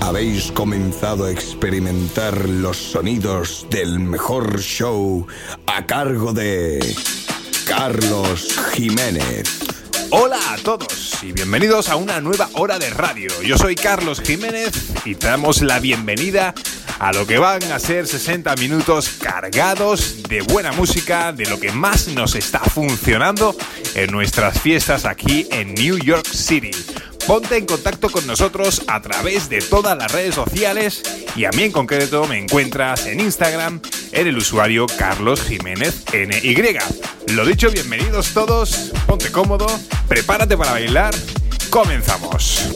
Habéis comenzado a experimentar los sonidos del mejor show a cargo de Carlos Jiménez. Hola a todos y bienvenidos a una nueva hora de radio. Yo soy Carlos Jiménez y te damos la bienvenida a lo que van a ser 60 minutos cargados de buena música, de lo que más nos está funcionando en nuestras fiestas aquí en New York City. Ponte en contacto con nosotros a través de todas las redes sociales y a mí en concreto me encuentras en Instagram en el usuario Carlos Jiménez NY. Lo dicho, bienvenidos todos, ponte cómodo, prepárate para bailar, comenzamos.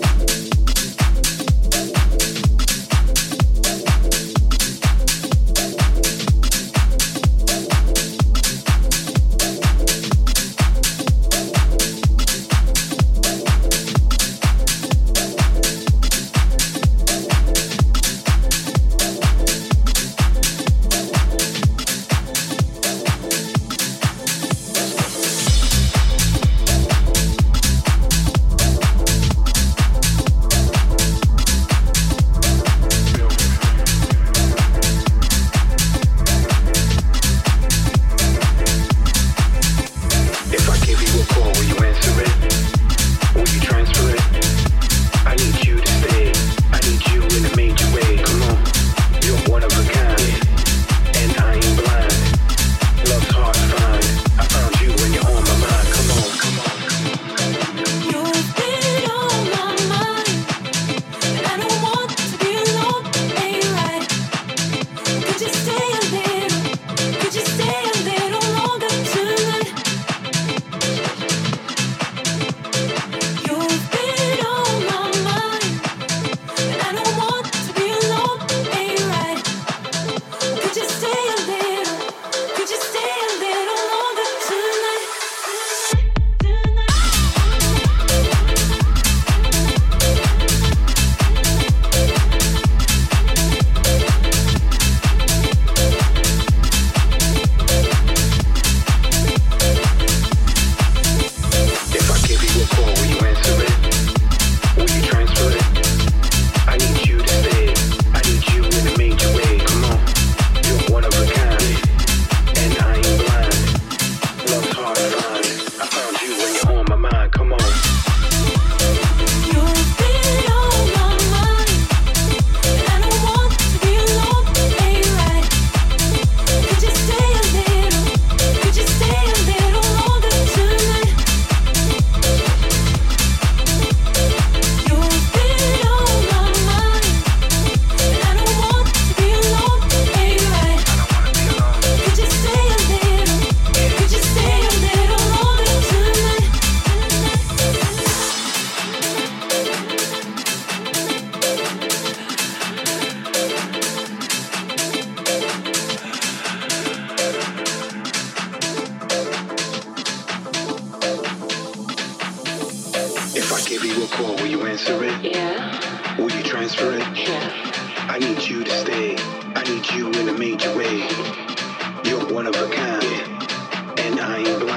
a call. Will you answer it? Yeah. Will you transfer it? Yeah. I need you to stay. I need you in a major way. You're one of a kind, and I ain't blind.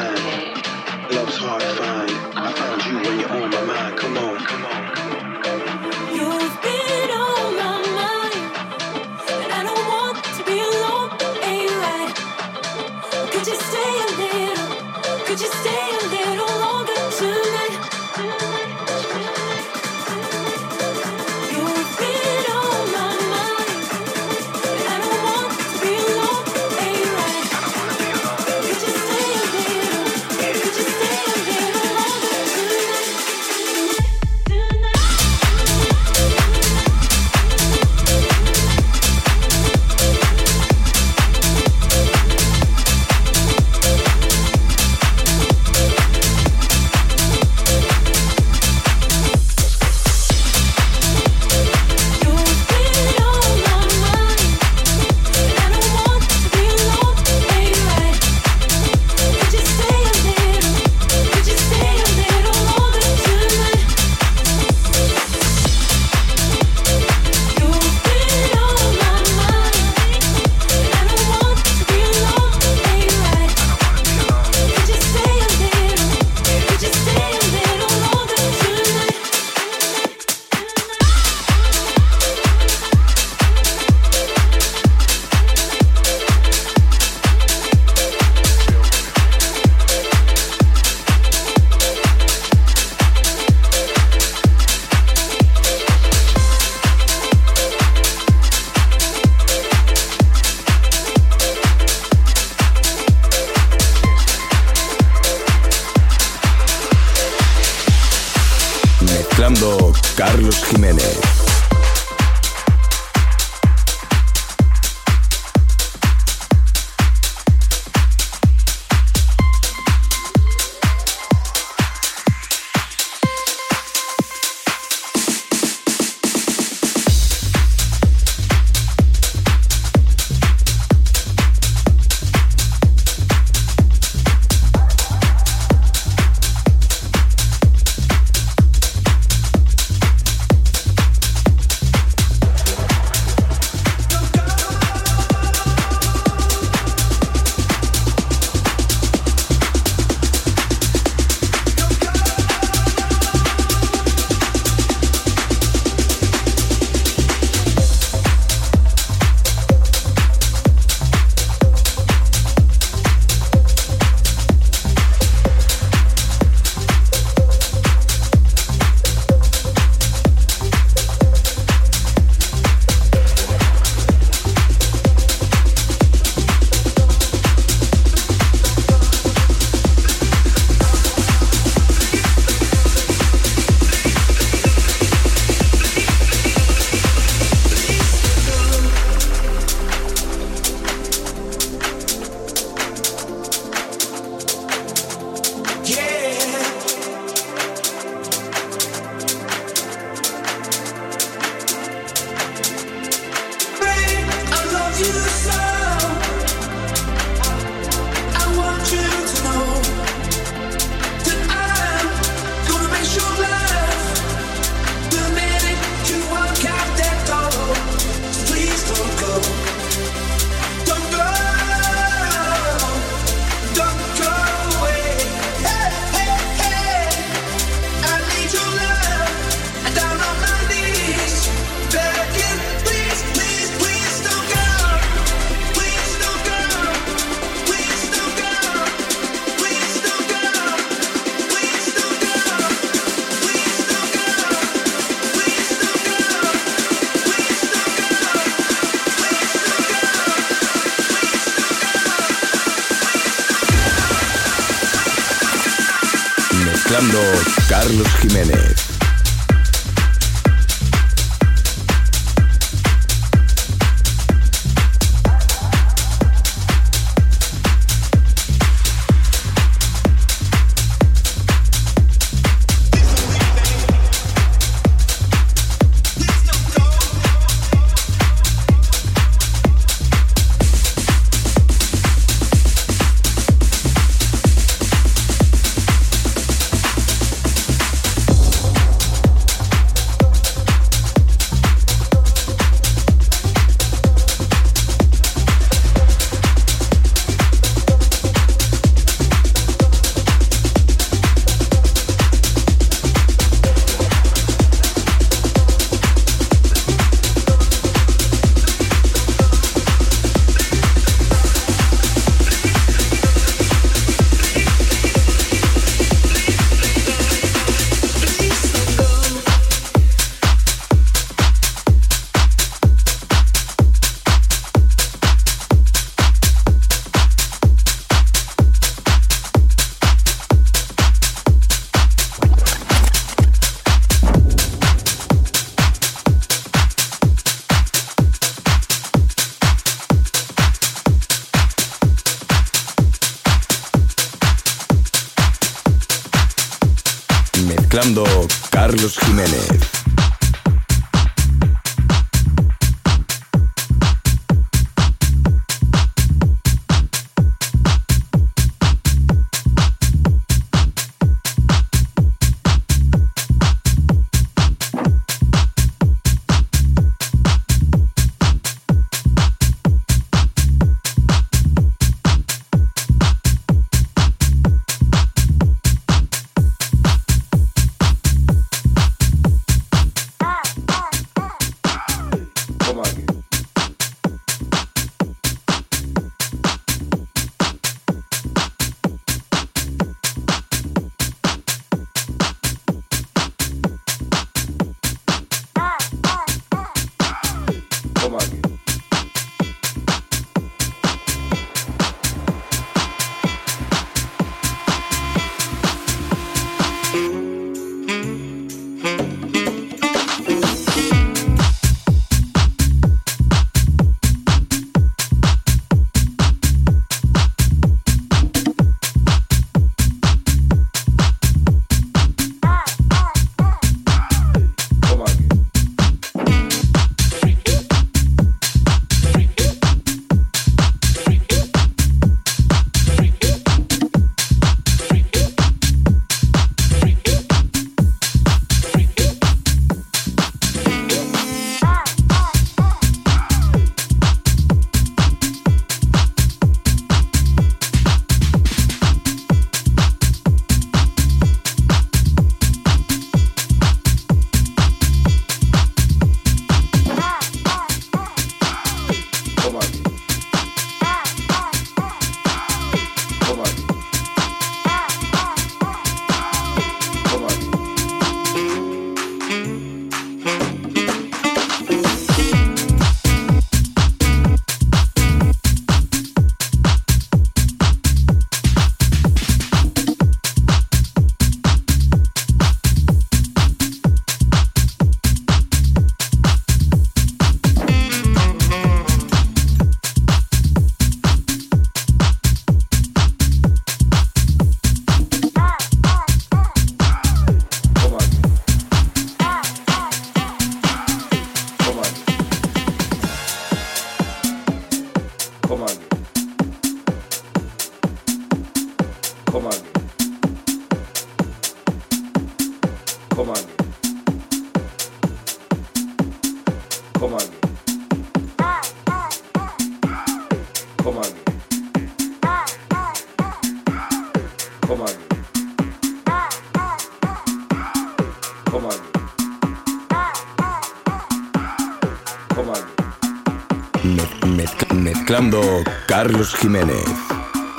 Carlos Jiménez.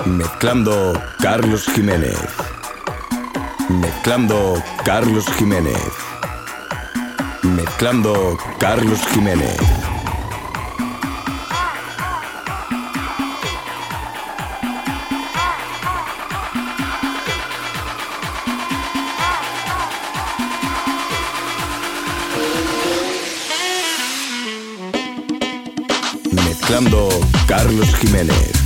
Mezclando Carlos Jiménez. Mezclando Carlos Jiménez. Mezclando Carlos Jiménez. mezclando Carlos Jiménez.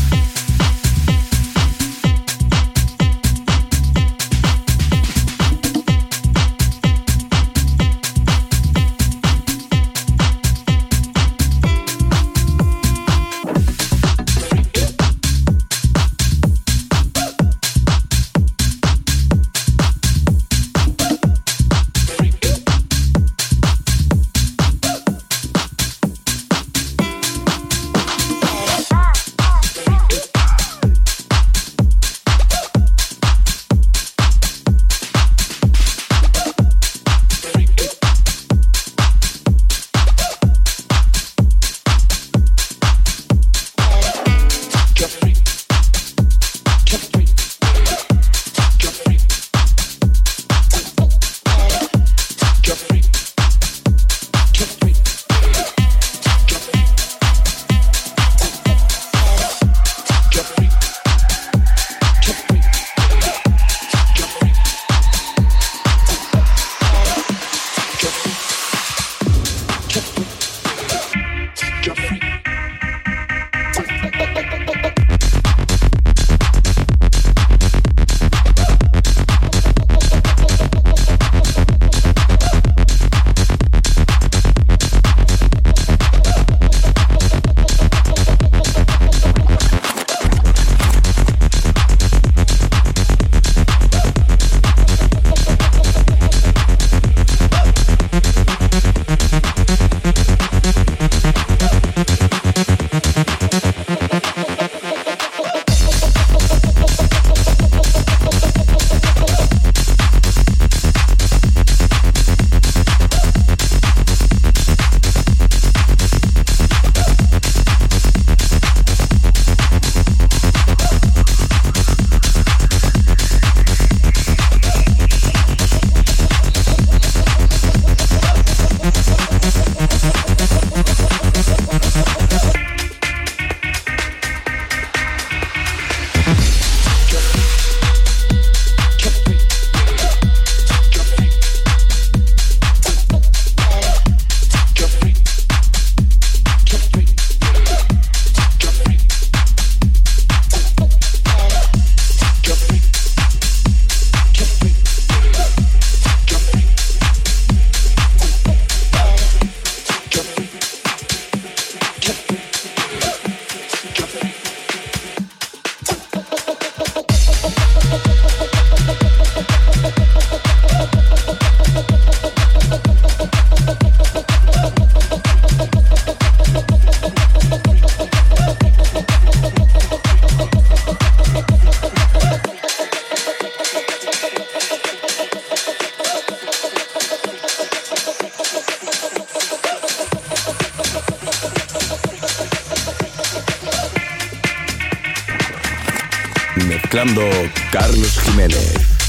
Carlos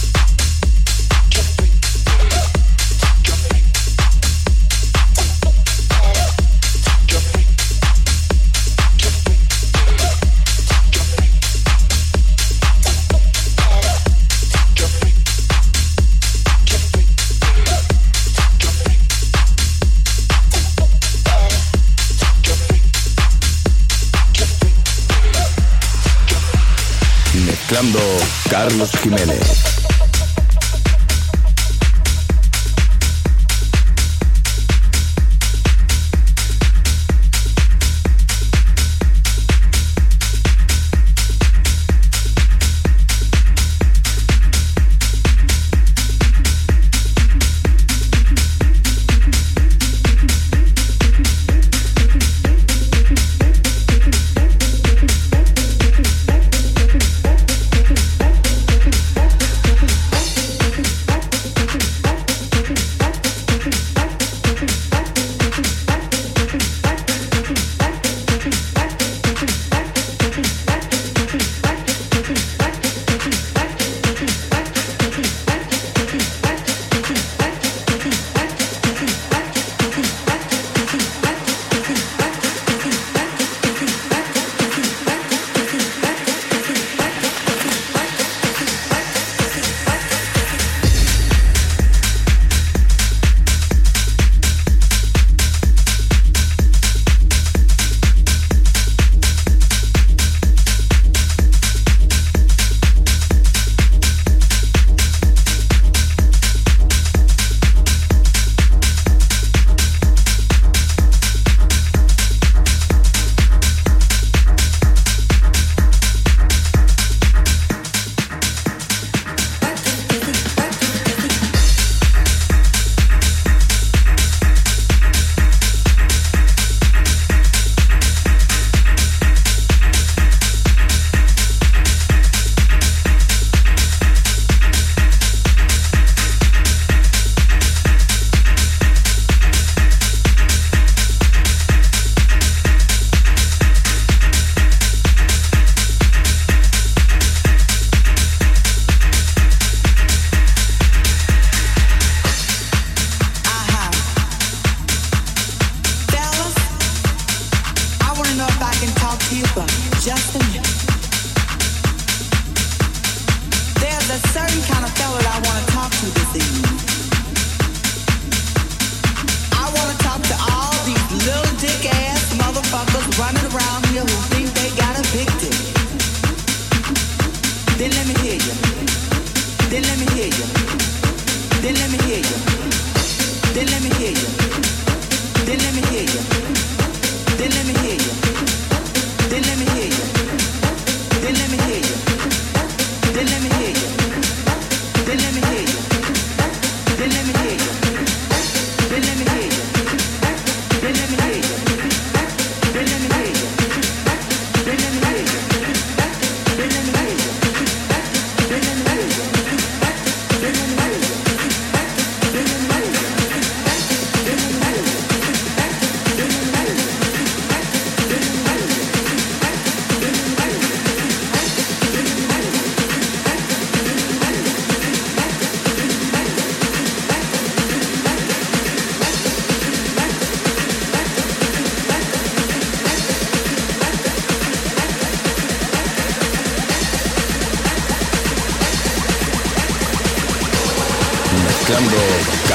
Carlos Jiménez.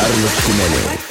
Carlos Jiménez.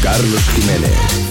Carlos Jiménez.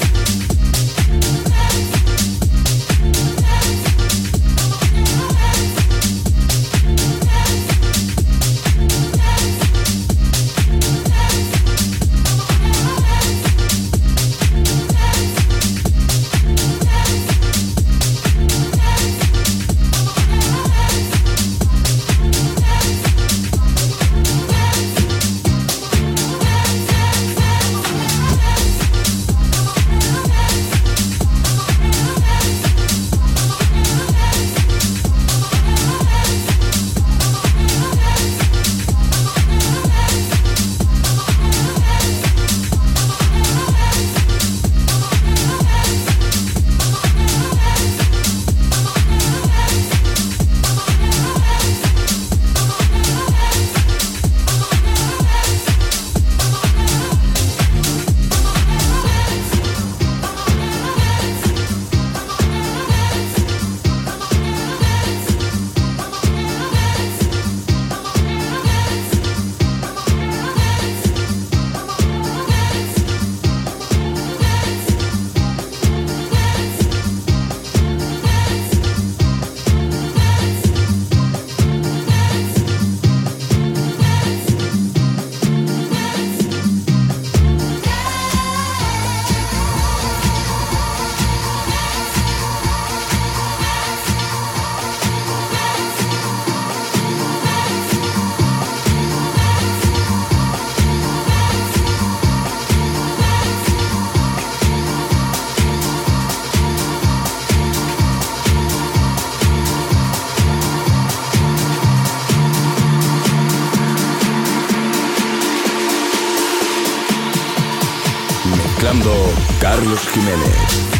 Carlos Jiménez.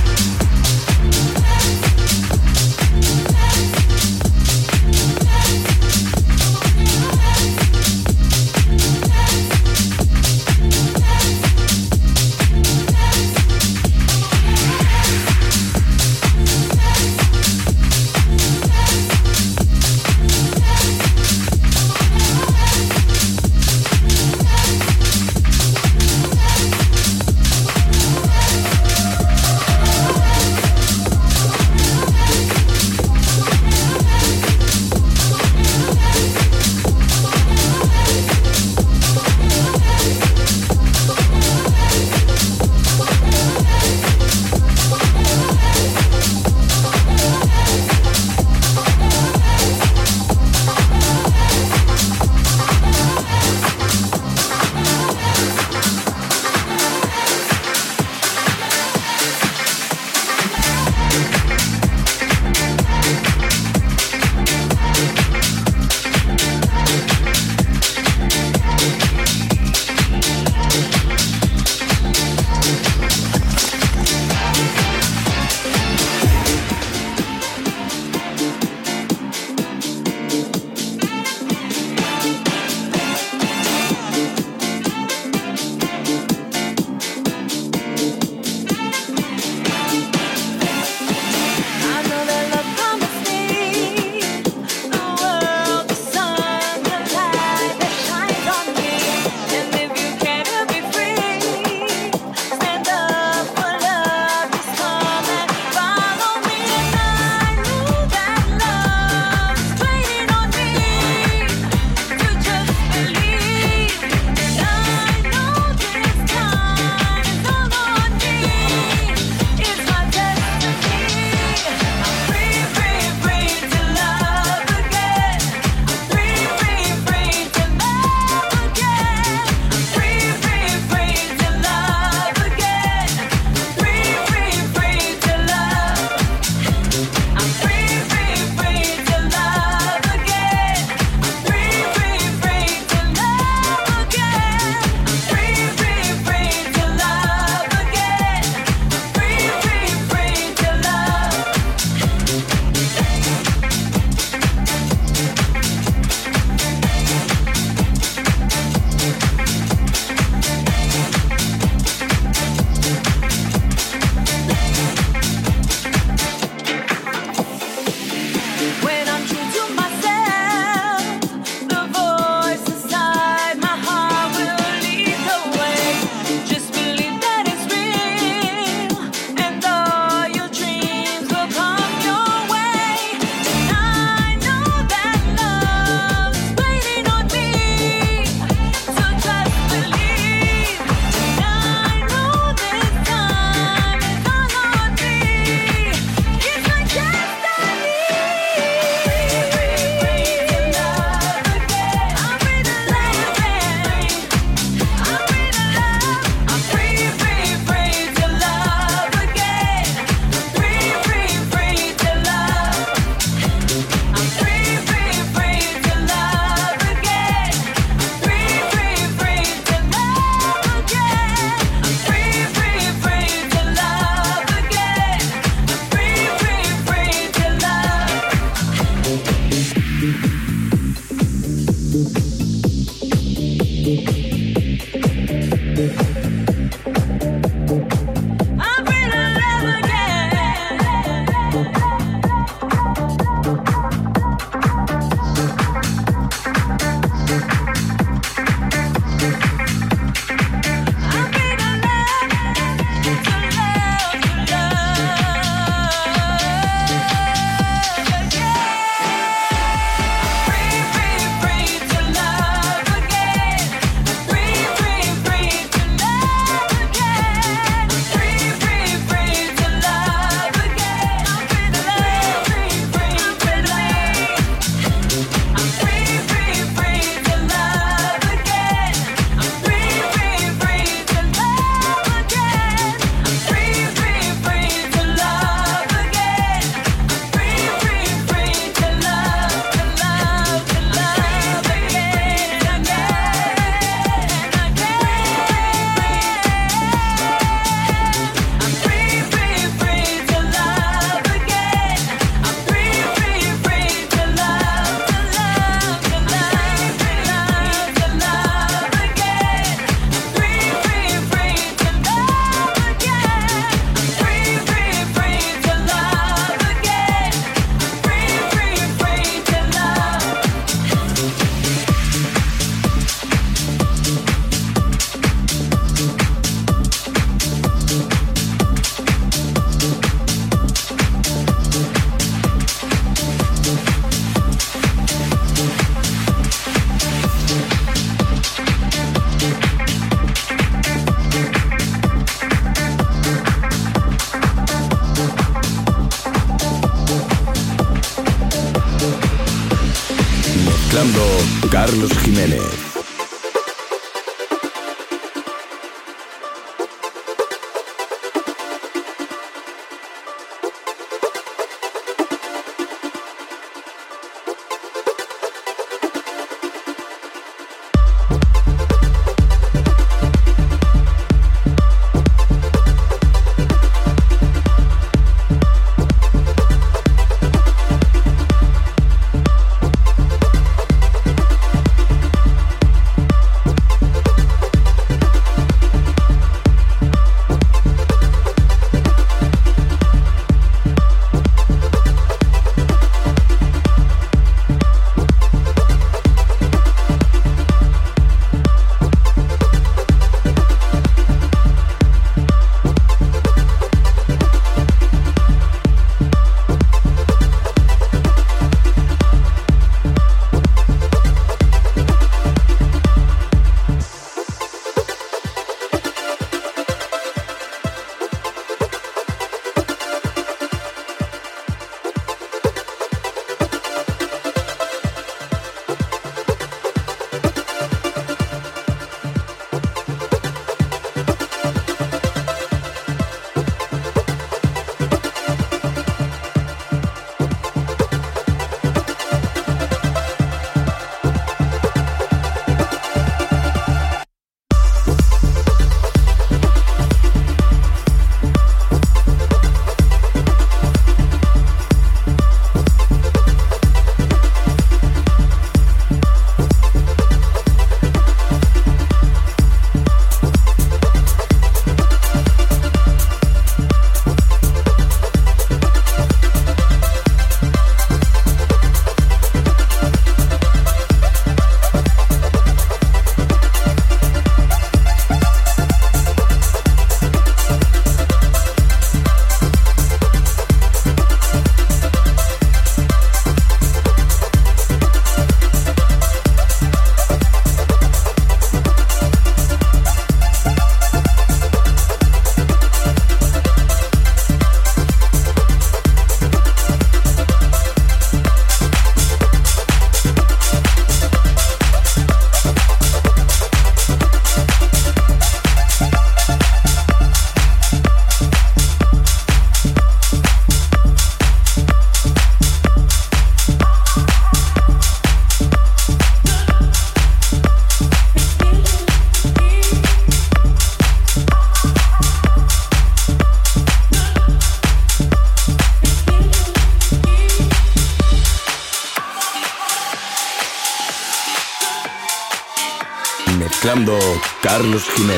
Carlos Jiménez.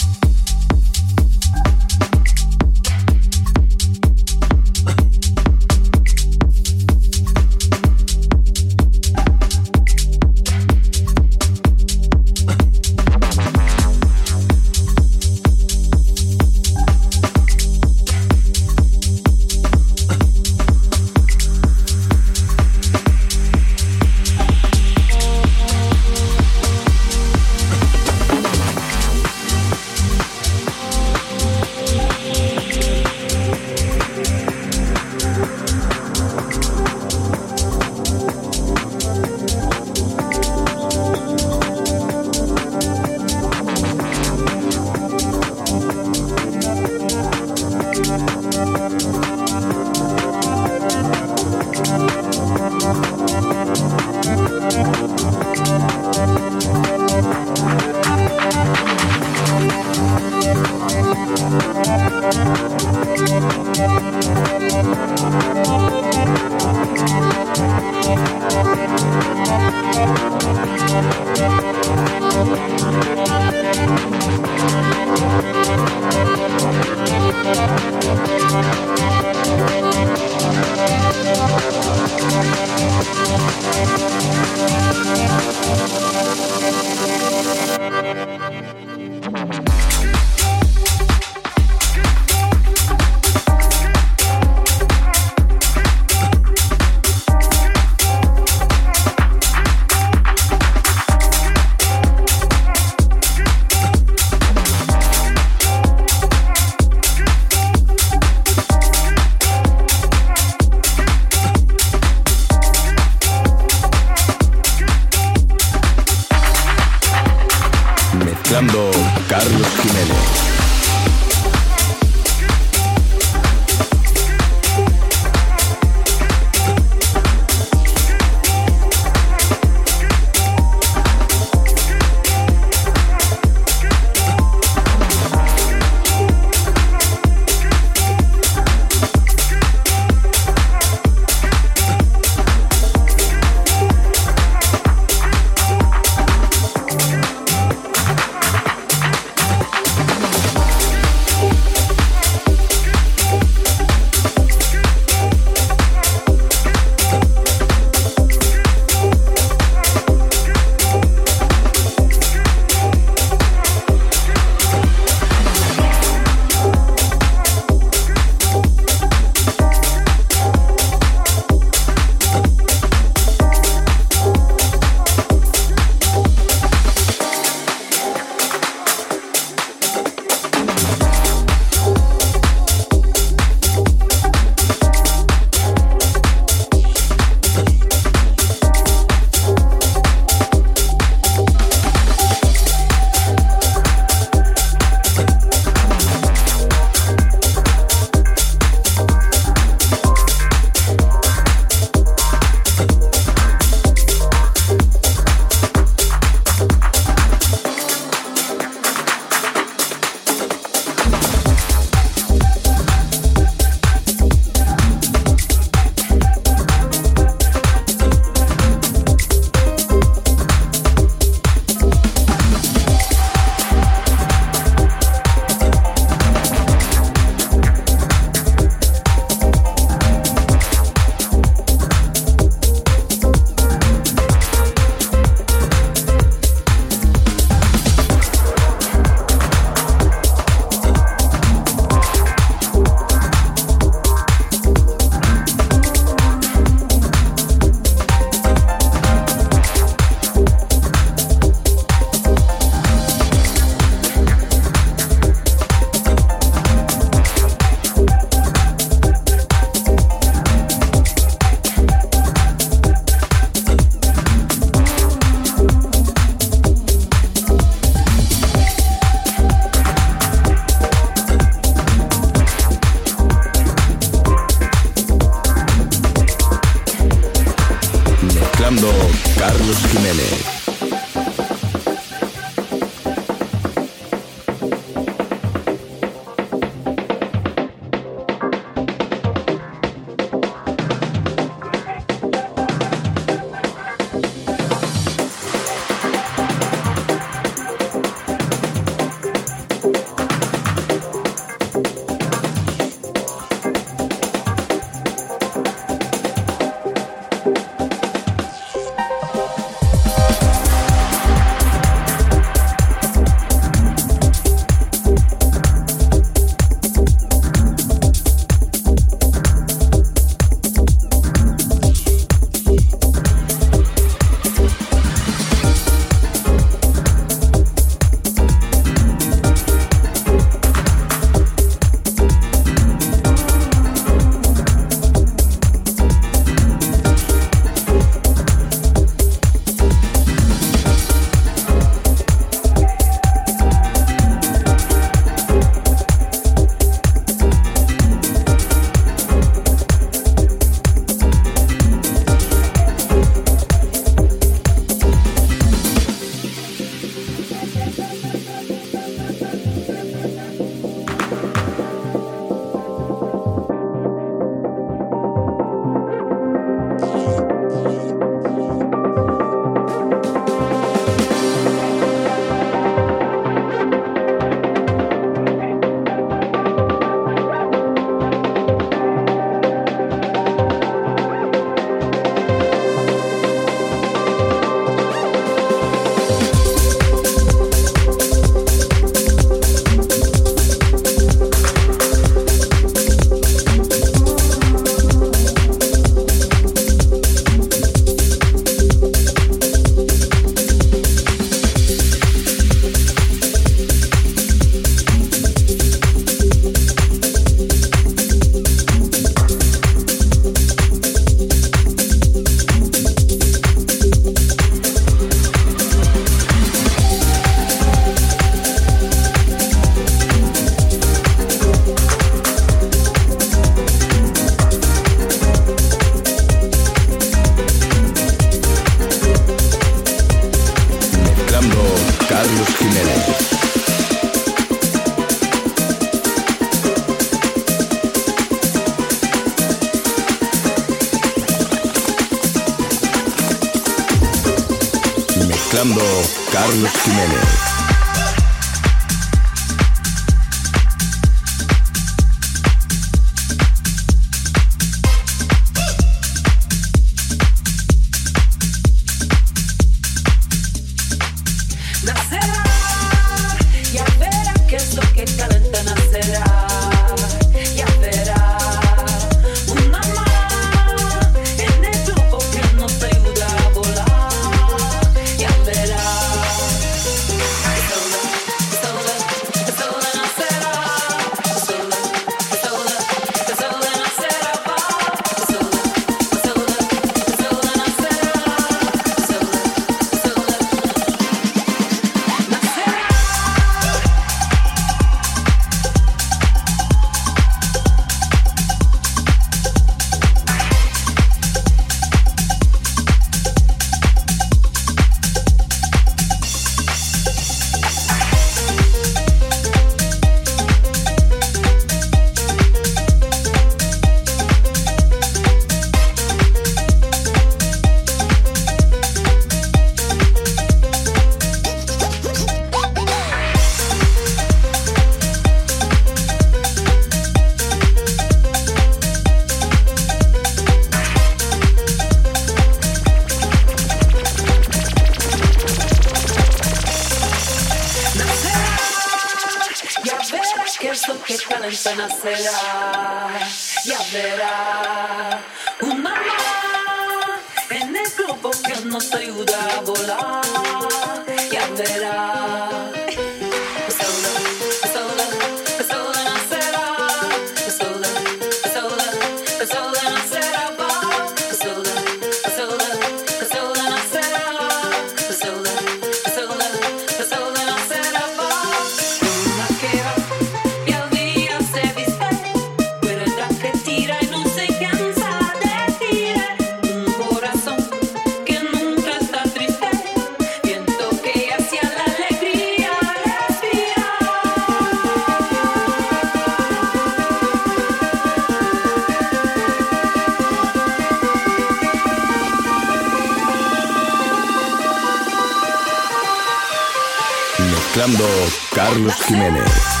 Carlos Jiménez.